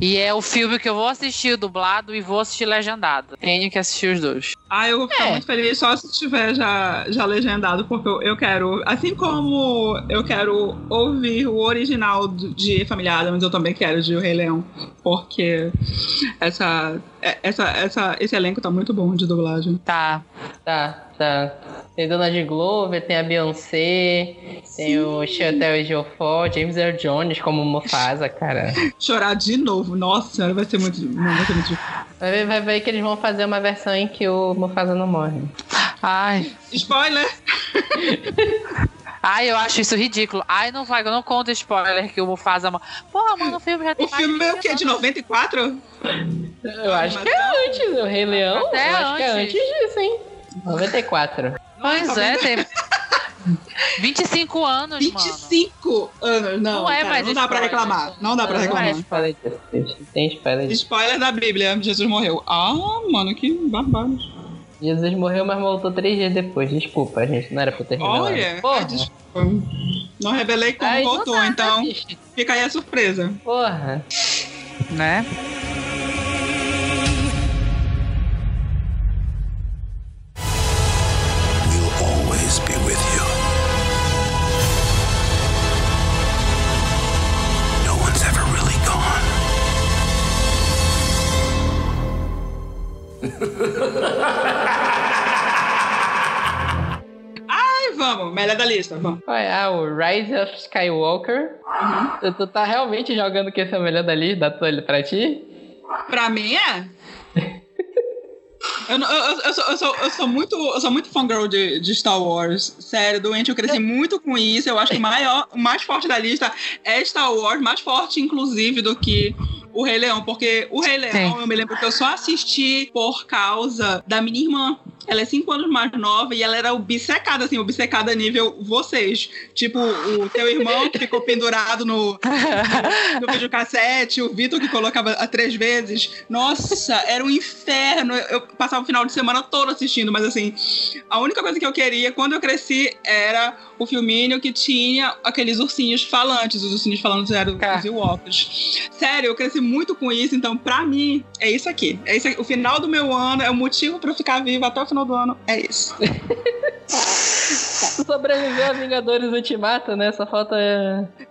E é o filme que eu vou assistir dublado e vou assistir legendado. Tenho que assistir os dois. Ah, eu vou ficar É. muito feliz só se tiver já, já legendado, porque eu, eu quero, assim como eu quero ouvir o original de Família Adams, eu também quero de O Rei Leão, porque essa, é- essa, essa, esse elenco tá muito bom de dublagem. Tá. Tá, tá. Tem Dona de Glover, tem a Beyoncé, tem o Chantel Geoffroy, James Earl Jones como Mufasa, cara. Chorar de novo, nossa senhora, vai ser muito, não, vai ser muito difícil. Vai ver, vai ver que eles vão fazer uma versão em que o Mufasa não morre. Ai. Spoiler! Ai, eu acho isso ridículo. Ai, não vai, não conta spoiler que o Mufasa. Porra, mano, o filme já tem O mais filme é o de quê? De 20 94? Eu acho que é antes, o Rei Leão. Até eu acho que é antes. antes disso, hein? 94. Pois Tá é, tem 25 anos, mano. 25 anos, não. Não é cara, mais não dá pra reclamar. Não dá pra Não é reclamar. Tem spoiler disso. Tem spoiler disso. Spoiler da Bíblia, Jesus morreu. Ah, mano, que barbado. Jesus morreu, mas voltou três dias depois. Desculpa, gente. Não era pra ter revelado. Olha, Porra. desculpa. Não revelei como Ai, não voltou, dá, então né, bicho? fica aí a surpresa. Porra. Né? Melhor da lista, vamos. É? Ah, o Rise of Skywalker. Tu, tu tá realmente jogando que esse é o melhor da lista? Ele pra ti? Pra mim é. Eu- eu- eu sou, eu, sou, eu sou muito, eu sou muito fangirl de, de Star Wars. Sério, doente, eu cresci muito com isso. Eu acho que o, maior, o mais forte da lista é Star Wars, mais forte, inclusive, do que o Rei Leão. Porque o Rei Leão, Sim. eu me lembro que eu só assisti por causa da minha irmã. Ela é cinco anos mais nova e ela era obcecada, assim, obcecada nível vocês. Tipo, o teu irmão que ficou pendurado no, no videocassete, o Vitor que colocava a três vezes. Nossa, era um inferno. Eu passava o final de semana todo assistindo, mas assim, a única coisa que eu queria quando eu cresci era o filminho que tinha aqueles ursinhos falantes. Os ursinhos falantes eram Tá. os Ewoks. Sério, eu cresci muito com isso, então pra mim é isso aqui. É isso aqui. O final do meu ano é o motivo pra eu ficar viva até o final do ano. É isso. Tu sobreviveu a Vingadores Ultimato, né? Só falta.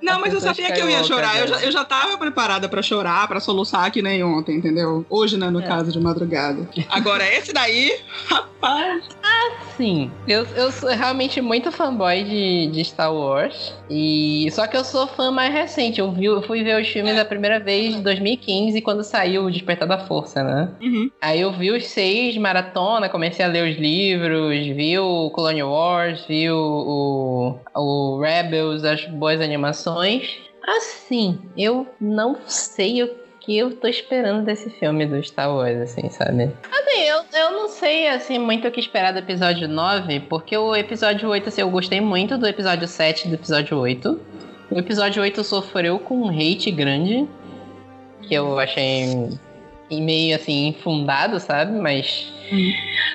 Não, mas eu sabia que eu ia chorar. Eu já, eu já tava preparada pra chorar, pra soluçar que nem ontem, entendeu? Hoje, né, no caso de madrugada. Agora, esse daí, rapaz. Sim, eu, eu sou realmente muito fanboy de, de Star Wars. E só que eu sou fã mais recente. Eu, vi, eu fui ver os filmes a primeira vez em 2015, quando saiu o Despertar da Força, né? Uhum. Aí eu vi os seis maratona, comecei a ler os livros, vi o Clone Wars, vi o, o, o Rebels, as boas animações. Assim, eu não sei o que eu tô esperando desse filme do Star Wars, assim, sabe? Assim, eu, eu não sei, assim, muito o que esperar do episódio 9, porque o episódio 8, assim, eu gostei muito do episódio 7 e do episódio 8. O episódio 8 sofreu com um hate grande, que eu achei e meio assim, infundado, sabe? Mas.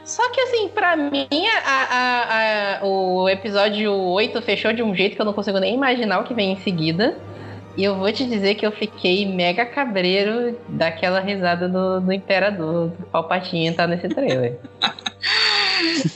Só que assim, pra mim, a, a- a- o episódio 8 fechou de um jeito que eu não consigo nem imaginar o que vem em seguida. E eu vou te dizer que eu fiquei mega cabreiro daquela risada do, do Imperador, do Palpatine tá nesse trailer.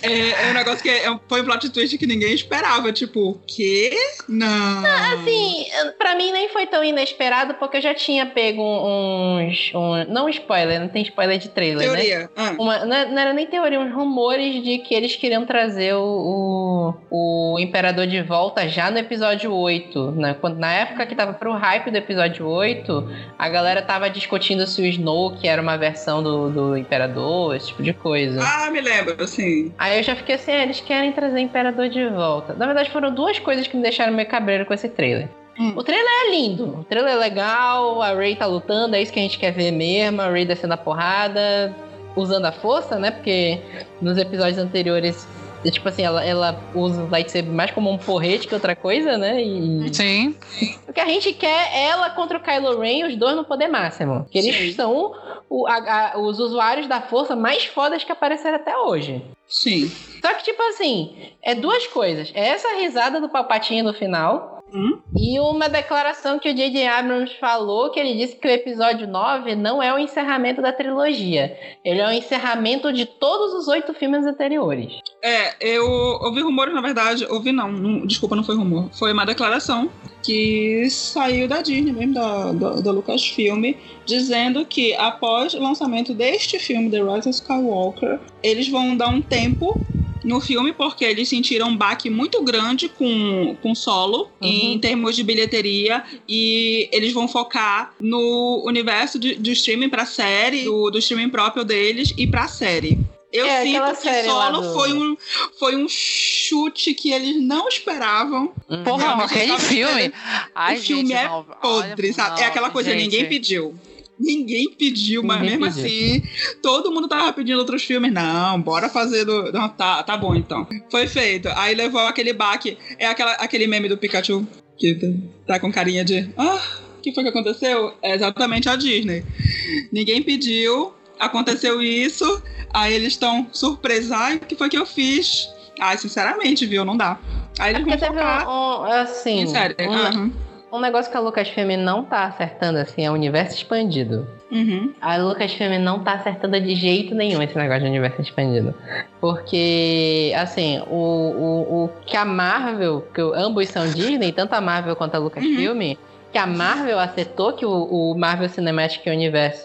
É, é um negócio que é- foi um plot twist que ninguém esperava. Tipo, o quê? Não. Assim, pra mim nem foi tão inesperado, porque eu já tinha pego uns. um- não spoiler, não tem spoiler de trailer, né? Teoria. Ah. Uma- não, não era nem teoria, uns rumores de que eles queriam trazer o, o, o Imperador de volta já no episódio 8. Né? Quando, na época que tava pro hype do episódio 8, a galera tava discutindo se o Snoke era uma versão do, do Imperador, esse tipo de coisa. Ah, me lembro, sim. Aí eu já fiquei assim, ah, eles querem trazer o Imperador de volta. Na verdade, foram duas coisas que me deixaram meio cabreiro com esse trailer. Hum. O trailer é lindo, o trailer é legal, a Rey tá lutando, é isso que a gente quer ver mesmo, a Rey descendo a porrada, usando a força, né? Porque nos episódios anteriores, é tipo assim, ela, ela usa o lightsaber mais como um porrete que outra coisa, né? E Sim. o que a gente quer é ela contra o Kylo Ren, os dois no poder máximo. Que eles Sim. são o- a- a- os usuários da força mais fodas que apareceram até hoje. Sim. Só que, tipo assim, é duas coisas. É essa risada do papatinho no final. Hum? E uma declaração que o J.J. Abrams falou, que ele disse que o episódio 9 não é o encerramento da trilogia. Ele é o encerramento de todos os oito filmes anteriores. É, eu ouvi rumores, na verdade, ouvi não, não- desculpa, não foi rumor. Foi uma declaração que saiu da Disney mesmo, da, da, da Lucasfilm, dizendo que após o lançamento deste filme, The Rise of Skywalker, eles vão dar um tempo no filme porque eles sentiram um baque muito grande com, com solo em termos de bilheteria e eles vão focar no universo de, de streaming pra série, do, do streaming próprio deles e pra série. Eu É, sinto que solo do- foi, um, foi um chute que eles não esperavam. Porra, Realmente, aquele filme. Ai, o filme gente, é não, podre, olha, sabe? é não, aquela coisa, gente. ninguém pediu. Ninguém pediu, mas Ninguém mesmo pediu. assim, todo mundo tava pedindo outros filmes. Não, bora fazer do. Não, tá, tá bom então. Foi feito. Aí levou aquele baque. É aquela, aquele meme do Pikachu que tá- com carinha de. Ah, o que foi que aconteceu? É exatamente a Disney. Ninguém pediu, aconteceu isso. Aí eles estão surpresos. Ai, o que foi que eu fiz? Ai, sinceramente, viu? Não dá. Aí É eles porque vão focar um, um- assim, em série. um, Aham. Um negócio que a Lucasfilm não tá acertando, assim, é o universo expandido. Uhum. A Lucasfilm não tá acertando de jeito nenhum esse negócio de universo expandido. Porque, assim, o, o, o que a Marvel, que ambos são Disney, tanto a Marvel quanto a Lucasfilm, que a Marvel acertou que o, o Marvel Cinematic Universe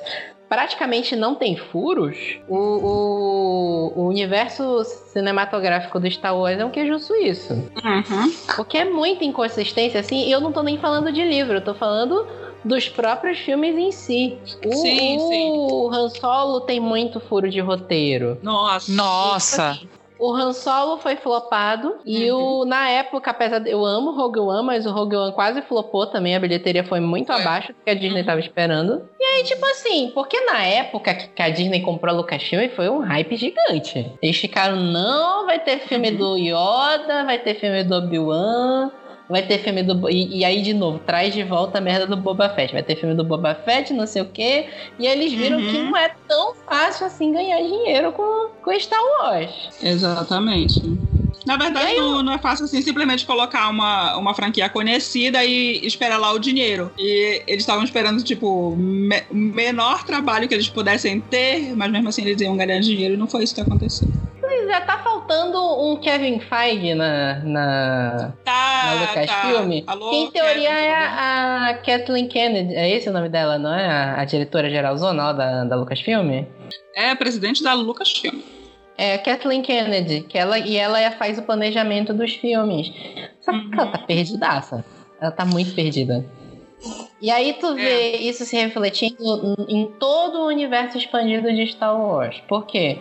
praticamente não tem furos, o, o, o universo cinematográfico do Star Wars é um queijo suíço. Uhum. Porque é muita inconsistência, assim, e eu não tô nem falando de livro, eu tô falando dos próprios filmes em si. O, Sim, o sim. Han Solo tem muito furo de roteiro. Nossa. Nossa. O Han Solo foi flopado e Uhum. o, na época, apesar de eu amo Rogue One, mas o Rogue One quase flopou também, a bilheteria foi muito Foi. abaixo do que a Disney Uhum. tava esperando. E aí, tipo assim, porque na época que que a Disney comprou a Lucasfilm foi um hype gigante. Eles ficaram, não, vai ter filme Uhum. do Yoda, vai ter filme do Obi-Wan, vai ter filme do... E, e aí, de novo, traz de volta a merda do Boba Fett. Vai ter filme do Boba Fett, não sei o quê. E eles viram Uhum. que não é tão fácil assim ganhar dinheiro com, com Star Wars. Exatamente. Na verdade, não, não é fácil assim simplesmente colocar uma, uma franquia conhecida e esperar lá o dinheiro. E eles estavam esperando, tipo, me- o menor trabalho que eles pudessem ter, mas mesmo assim eles iam ganhar dinheiro e não foi isso que aconteceu. Pois é, tá faltando um Kevin Feige na, na, Tá, na Lucasfilm. tá. Alô, que em teoria Kevin, é a, a Kathleen Kennedy. É esse o nome dela, não é? A, a diretora geralzona lá da, da Lucasfilm? É presidente da Lucasfilm. É a Kathleen Kennedy, que ela, e ela é- faz o planejamento dos filmes. Só que ela tá perdidaça. Ela tá muito perdida. E aí tu vê isso se refletindo em em todo o universo expandido de Star Wars. Por quê?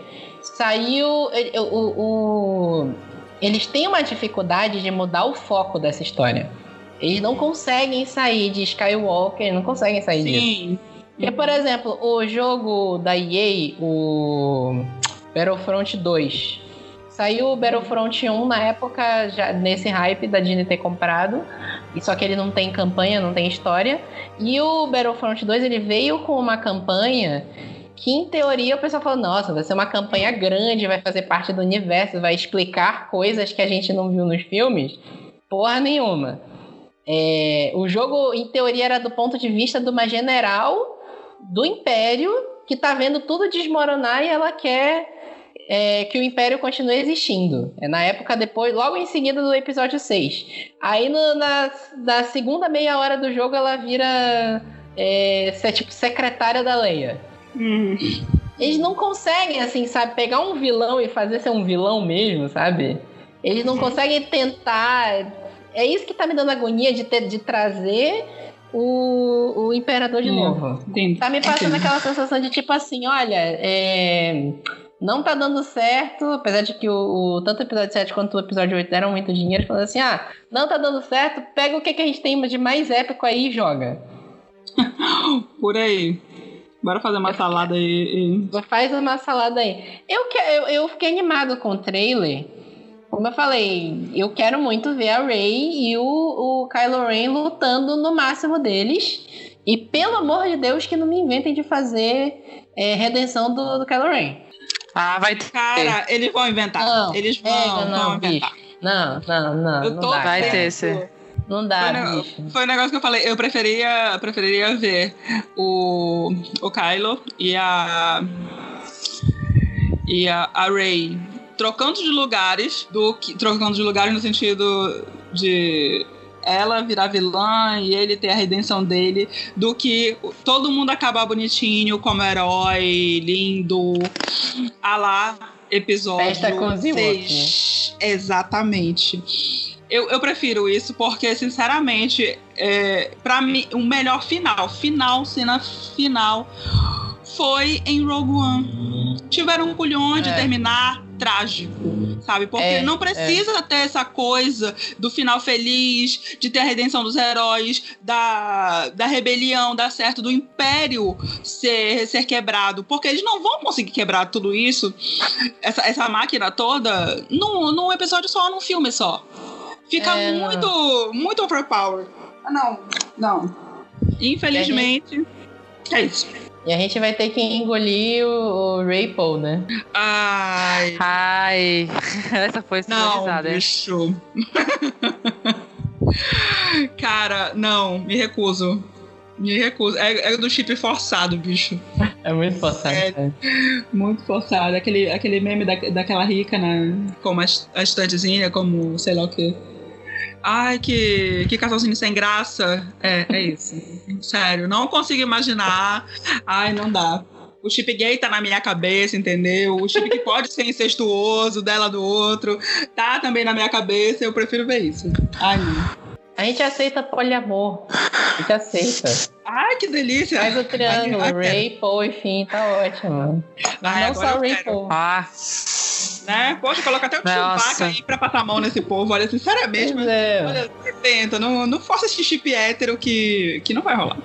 Saiu. ele- o- o- eles têm uma dificuldade de mudar o foco dessa história. Eles não conseguem sair de Skywalker, não conseguem sair disso. Sim. Porque, por exemplo, o jogo da EA, o Battlefront 2. Saiu o Battlefront 1 na época, já nesse hype da Disney ter comprado. E só que ele não tem campanha, não tem história. E o Battlefront 2 ele veio com uma campanha que em teoria o pessoal falou, nossa, vai ser uma campanha grande, vai fazer parte do universo, vai explicar coisas que a gente não viu nos filmes. Porra nenhuma. É, o jogo, em teoria, era do ponto de vista de uma general do Império que tá vendo tudo desmoronar e ela quer é, que o Império continue existindo. É na época depois, logo em seguida do episódio 6. Aí no, na, na segunda meia hora do jogo ela vira é, tipo secretária da Leia. Hum. Eles não conseguem, assim, sabe, pegar um vilão e fazer ser um vilão mesmo, sabe? Eles não conseguem tentar. É isso que tá me dando agonia de, ter, de trazer o, o Imperador de Hum, novo. entendi. Tá me passando Entendi. aquela sensação de tipo assim, olha, é, não tá dando certo, apesar de que o, o- tanto o episódio 7 quanto o episódio 8 deram muito dinheiro, falando assim, ah, não tá dando certo, pega o que, que a gente tem de mais épico aí e joga. Por aí. Bora fazer uma salada aí. e- Faz uma salada aí. Eu, que, eu, eu fiquei animado com o trailer. Como eu falei, eu quero muito ver a Rey e o, o Kylo Ren lutando no máximo deles. E pelo amor de Deus que não me inventem de fazer é, redenção do, do Kylo Ren. Ah, vai ter. Cara, eles vão inventar. Não, eles vão, pega, não, vão inventar. bicho. Não, não, não. Eu não tô dá, Vai ter, sim. Não Foi, dá, ne- bicho. foi um negócio que eu falei. Eu preferia, preferiria ver o, o Kylo e a. E a, a Rey trocando de lugares, do que, trocando de lugares no sentido de ela virar vilã e ele ter a redenção dele, do que todo mundo acabar bonitinho como herói, lindo, a lá episódio Festa com os Ewoks, seis. Exatamente. Eu, eu prefiro isso porque, sinceramente, é, para mim, o melhor final, final, cena final, foi em Rogue One. Tiveram um culhão de É. terminar trágico, sabe? Porque É, não precisa ter essa coisa do final feliz, de ter a redenção dos heróis, da, da rebelião dar certo, do império ser, ser quebrado. Porque eles não vão conseguir quebrar tudo isso, essa, essa máquina toda, num, num episódio só, num filme só. Fica É, não. muito, muito overpowered. Ah, Não, não. Infelizmente, é isso. E a gente vai ter que engolir o, o Ray Paul, né? Ai, Ai, essa foi não, sinalizada. hein? bicho. Cara, não, me recuso. Me recuso. É, é do chip forçado, bicho. É muito forçado. É. cara. Muito forçado. Aquele, aquele meme da, daquela rica, né? Como a, a estantezinha, como sei lá o quê. Ai, que, que casalzinho sem graça. É, é isso. Sério, não consigo imaginar. Ai, não dá. O chip gay tá na minha cabeça, entendeu? O chip que pode ser incestuoso dela do outro tá também na minha cabeça. Eu prefiro ver isso. Ai, não. A gente aceita poliamor. A gente aceita. Ai, que delícia. Faz o triângulo, Ai. Ray, Paul e fim, tá ótimo. Mas Ai, não só Ray. Paul. Ah, Né? Poxa, coloca até o. Chewbacca aí pra passar a mão nesse povo. Olha, sinceramente, mas é. Olha, tenta, não, não força esse chip hétero que, que não vai rolar.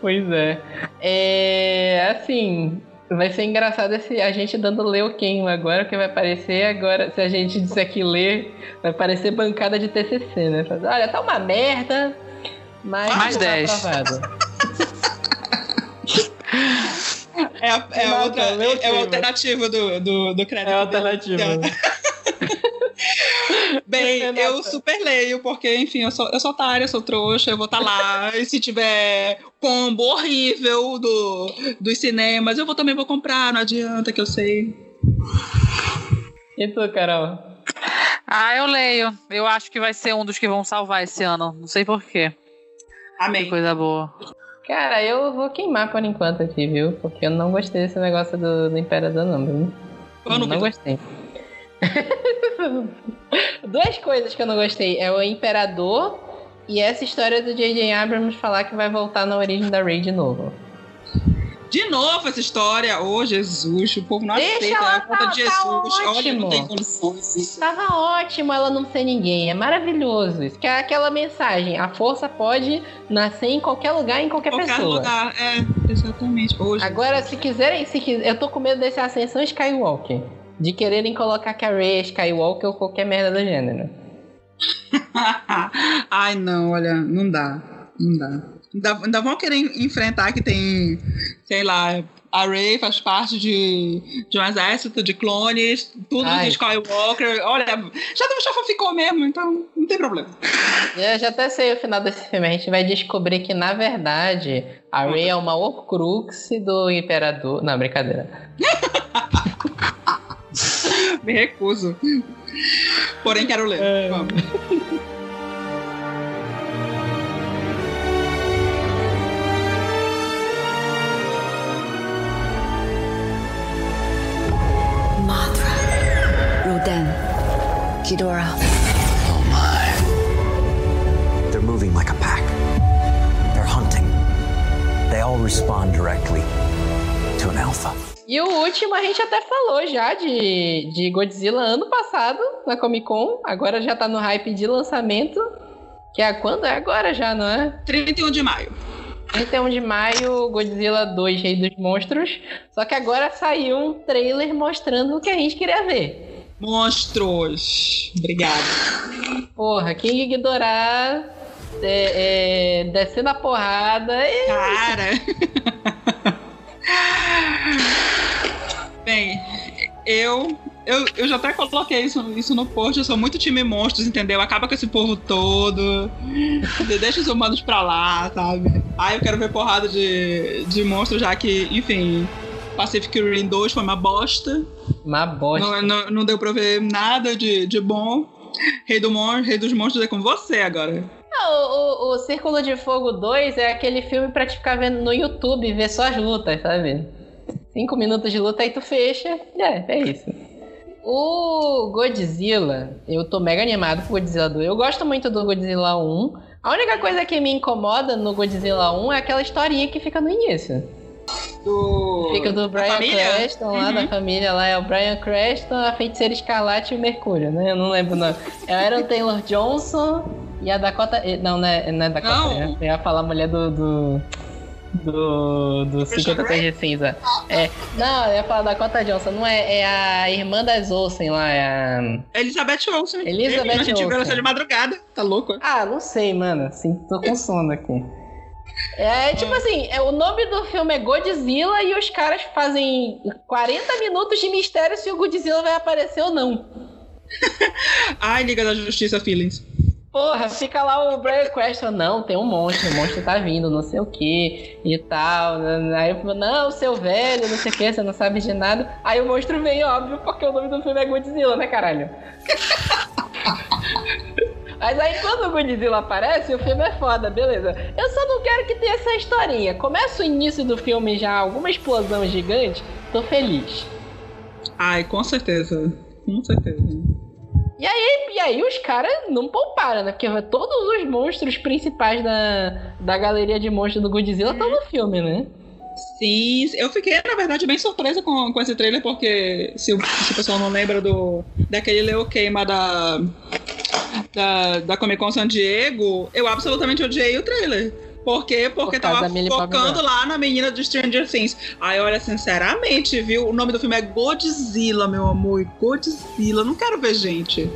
Pois é. É. Assim. Vai ser engraçado esse, a gente dando Leuquem agora, que vai parecer agora, se a gente disser que lê, vai parecer bancada de TCC, né? Olha, tá uma merda, mas Mais tá 10. aprovado. É, a- é, outra, é, é o alternativo do, do, do crédito. É a alternativa. Bem, Renata. eu super leio, porque, enfim, eu sou, eu sou otária, eu sou trouxa, eu vou estar lá. e se tiver combo horrível do, dos cinemas, eu vou, também vou comprar, não adianta que eu sei. E tu, Carol? ah, eu leio. Eu acho que vai ser um dos que vão salvar esse ano. Não sei porquê. Que Amém. coisa boa. Cara, eu vou queimar por enquanto aqui, viu? Porque eu não gostei desse negócio do, do Imperador, não, viu? Vamos, não Vitor. gostei. Duas coisas que eu não gostei. É o Imperador e essa história do J.J. Abrams falar que vai voltar na origem da Rey de novo. De novo essa história. Ô, Jesus, o povo não Deixa aceita ela, a conta tá- de tá Jesus. Olha, não tem condições. isso. Tava ótimo ela não ser ninguém. É maravilhoso. Isso que é aquela mensagem. A força pode nascer em qualquer lugar, em qualquer, Qualquer pessoa. lugar. É, exatamente. Hoje. Agora, se quiserem, se quis- eu tô com medo desse Ascensão Skywalker. De quererem colocar que a Rey é Skywalker ou qualquer merda do gênero. Ai, não, olha, não dá. Não dá. Ainda, ainda vão querer enfrentar que tem, sei lá, A Rey faz parte de, de um exército de clones, tudo Ai. de Skywalker. Olha, já, já ficou mesmo, então não tem problema. Eu já até sei o final desse filme. A gente vai descobrir que, na verdade, a Rey é uma Horcrux do Imperador. Não, brincadeira. Me recuso. Porém, quero ler. É. Vamos. Mothra. Rodan. Ghidorah. Oh my. They're moving like a pack. They're hunting. They all respond directly to an alpha. E o último a gente até falou já de, de Godzilla ano passado, na Comic Con. Agora já tá no hype de lançamento. Que é quando? É agora já, não é? 31 de maio. 31 de maio, Godzilla 2, Rei dos Monstros. Só que agora saiu um trailer mostrando o que a gente queria ver. Monstros. Obrigada. Porra, King Ghidorah é, é, descendo a porrada. E... Cara. Bem, eu, eu, eu já até coloquei isso, isso no post. Eu sou muito time monstros, entendeu? Acaba com esse povo todo. Deixa os humanos pra lá, sabe? Ai, eu quero ver porrada de, de monstros, já que, enfim, Pacific Rim 2 foi uma bosta. Uma bosta. Não, não, não deu pra ver nada de, de bom. Rei, do mon Rei dos Monstros é com você agora. Não, o, o Círculo de Fogo 2 é aquele filme pra te ficar vendo no YouTube ver só as lutas, sabe? Cinco minutos de luta aí tu fecha. É, é isso. O Godzilla, eu tô mega animado pro Godzilla 2. Eu gosto muito do Godzilla 1. A única coisa que me incomoda no Godzilla 1 é aquela historinha que fica no início. Do... Fica do Brian? Creston lá, Uhum. da família lá, é o Brian Creston, a Feiticeira Escarlate e o Mercúrio, né? Eu não lembro o nome. É o Aaron Taylor Johnson e a Dakota... Não, não é, não é Dakota, Não. né? Eu ia falar a mulher do... do... Do, do 50 Tons de Cinza. É, não, eu ia falar da Dakota Johnson, não é? É a irmã das Olsen lá, é a. Elizabeth Olsen. Elizabeth A gente viu ela Olsen. de madrugada. Tá louco? Ah, não sei, mano. Assim, tô com sono aqui. É tipo assim, é, o nome do filme é Godzilla e os caras fazem 40 minutos de mistério se o Godzilla vai aparecer ou não. Ai, Liga da Justiça Feelings. Porra, fica lá o Brian Question, não, tem um monstro, o monstro tá vindo, não sei o que e tal. Aí eu falo, não, seu velho, não sei o que, você não sabe de nada. Aí o monstro vem, óbvio, porque o nome do filme é Godzilla, né, caralho? Mas aí quando o Godzilla aparece, o filme é foda, beleza. Eu só não quero que tenha essa historinha. Começa o início do filme já, alguma explosão gigante, tô feliz. Ai, com certeza. Com certeza. E aí, e aí os caras não pouparam, né? Porque todos os monstros principais da, da galeria de monstros do Godzilla estão no filme, né? Sim, eu fiquei, na verdade, bem surpresa com, com esse trailer, porque se, o- se o pessoal não lembra do daquele Leo Queima da, da, da Comic Con San Diego, eu absolutamente odiei o trailer. Por quê? Porque Por tava focando lá na menina de Stranger Things. Aí, olha, sinceramente, viu? O nome do filme é Godzilla, meu amor. Godzilla. Eu Não quero ver gente.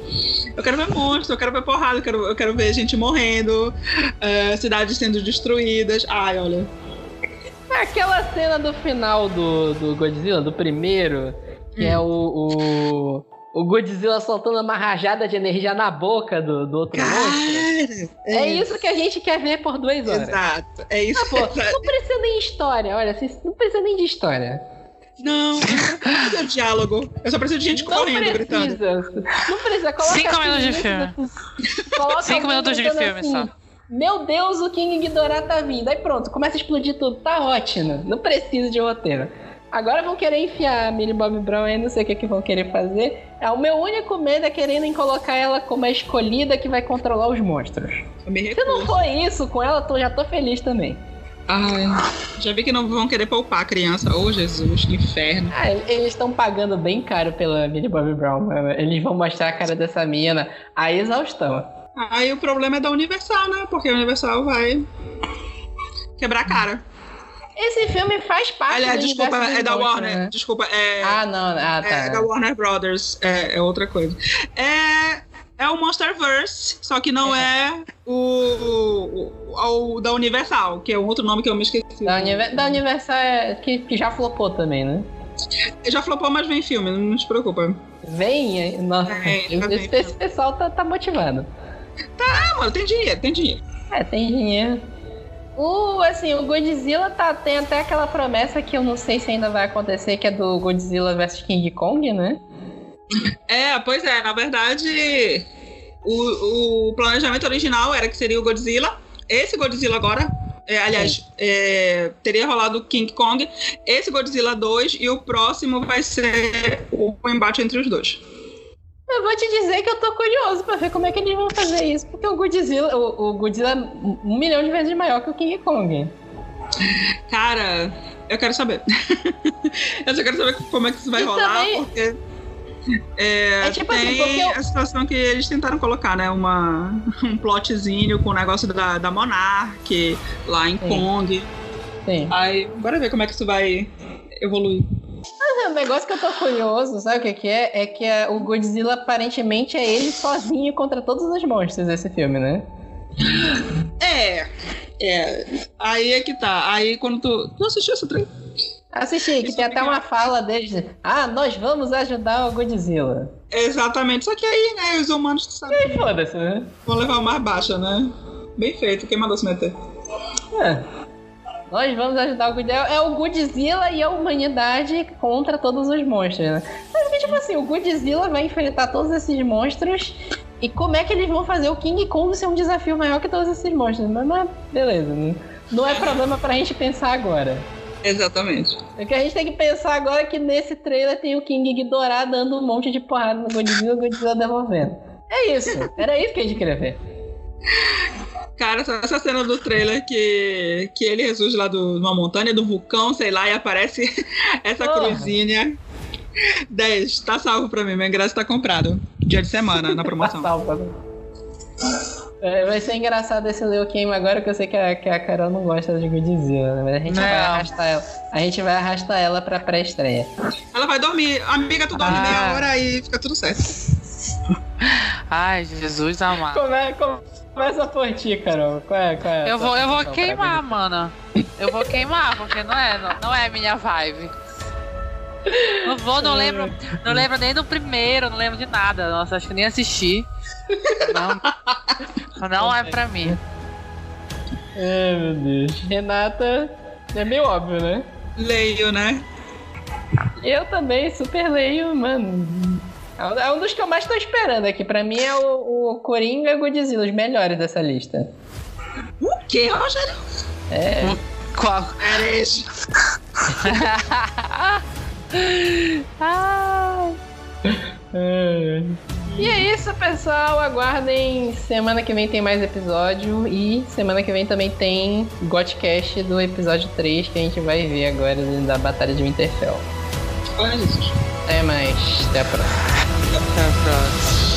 Eu quero ver monstros, eu quero ver porrada, eu quero, eu quero ver gente morrendo, eh, cidades sendo destruídas. Ai, olha. Aquela cena do final do, do Godzilla, do primeiro, que é o, o, o Godzilla soltando uma rajada de energia na boca do, do outro monstro. Cara, É isso que a gente quer ver por duas horas. Exato. É isso. Ah, pô, não precisa nem de história, olha, não precisa nem de história. Não, não de diálogo. Eu só preciso de gente Não correndo, gritando. precisa. Não precisa. Coloca Cinco assim, minutos de filme. Coloca Cinco minutos de gritando filme assim, só. Meu Deus, o King Ghidorah tá vindo. Aí pronto, começa a explodir tudo. Tá ótimo. Não precisa de roteiro. Agora vão querer enfiar a Millie Bob Brown aí, não sei o que, que vão querer fazer. É, o meu único medo é querendo colocar ela como a escolhida que vai controlar os monstros. Se não for isso, com ela eu já tô feliz também. Ai, já vi que não vão querer poupar a criança. Ô, Jesus, que inferno. Ah, eles estão pagando bem caro pela Millie Bob Brown, mano. Eles vão mostrar a cara dessa mina a exaustão. Aí o problema é da Universal, né? Porque a Universal vai quebrar a cara. Esse filme faz parte Aliás, do desculpa, é da Warner. né? Desculpa, é. Ah, não. Ah, tá. É da Warner Brothers, é, é outra coisa. É, é o Monsterverse, só que não é, o, o, o da Universal, que é um outro nome que eu me esqueci. Da, Univer da Universal é que, que já flopou também, né? Já flopou, mas vem filme, não se preocupa. Vem, nossa, É, esse, vem esse pessoal tá, tá motivado. Tá, mano, tem dinheiro, tem dinheiro. É, tem dinheiro. O, assim, o Godzilla tá, tem até aquela promessa que eu não sei se ainda vai acontecer, que é do Godzilla vs King Kong, né? É, pois é, na verdade, o, o planejamento original era que seria o Godzilla. Esse Godzilla agora, é, aliás, é, teria rolado o King Kong, esse Godzilla 2 e o próximo vai ser o embate entre os dois. Eu vou te dizer que eu tô curioso pra ver como é que eles vão fazer isso, porque o Godzilla, o, o Godzilla é um milhão de vezes maior que o King Kong. Cara, eu quero saber. eu só quero saber como é que isso vai E rolar, também- porque. É, É tipo assim, tem porque eu- a situação que eles tentaram colocar, né? Uma, um plotzinho com o negócio da, da Monarch lá em Sim. Kong. Sim. Aí, bora ver como é que isso vai evoluir. Mas o negócio que eu tô curioso, sabe o que, que é? É que é, o Godzilla aparentemente é ele sozinho contra todos os monstros desse filme, né? É, é. Aí é que tá. Aí quando tu. Tu assistiu esse trailer? Assisti, que Isso tem é até uma fala deles. Ah, nós vamos ajudar o Godzilla. Exatamente. Só que aí, né, os humanos, tu sabe, E foda-se, né? vão levar mais baixa, né? Bem feito. Quem mandou se meter? É. Nós vamos ajudar o Godzilla. É o Godzilla e a humanidade contra todos os monstros, né? Mas que, tipo assim, o Godzilla vai enfrentar todos esses monstros. E como é que eles vão fazer o King Kong ser um desafio maior que todos esses monstros? Mas, mas beleza, né? não é problema pra gente pensar agora. Exatamente. O que a gente tem que pensar agora é que nesse trailer tem o King Ghidorah dando um monte de porrada no Godzilla e o Godzilla devolvendo. É isso. Era isso que a gente queria ver. Cara, essa- essa cena do trailer que, que ele ressurge lá do, numa montanha, do vulcão, sei lá, e aparece essa Porra. cruzinha. 10, tá salvo pra mim, meu ingresso tá comprado. Dia de semana, na promoção. Salva. É, vai ser engraçado esse Leo Game agora, que eu sei que a, que a Carol não gosta de Godzilla, né? Mas a gente Não. vai arrastar ela. A gente vai arrastar ela pra pré-estreia. Ela vai dormir. Amiga, tu dorme Ah. meia hora e fica tudo certo. Ai, Jesus amado. Come, começa por ti, Carol. Qual é, qual é a Eu vou, eu vou queimar, mano. Eu vou queimar, porque não é, não, não é minha vibe. Não vou, não lembro, não lembro nem do primeiro, não lembro de nada. Nossa, acho que nem assisti. Não, não é pra mim. Ai, meu Deus. Renata, é meio óbvio, né? Leio, né? Eu também super leio, mano. É um- É um dos que eu mais tô esperando aqui. Pra mim é o, o Coringa e o Godzilla, os melhores dessa lista. O que, Rogério? É. Qual? Herege. Ah, E é isso, pessoal. Aguardem. Semana que vem tem mais episódio. E semana que vem também tem Godcast do episódio 3 que a gente vai ver agora da Batalha de Winterfell. Isso. Até mais. Até a próxima. Até a próxima.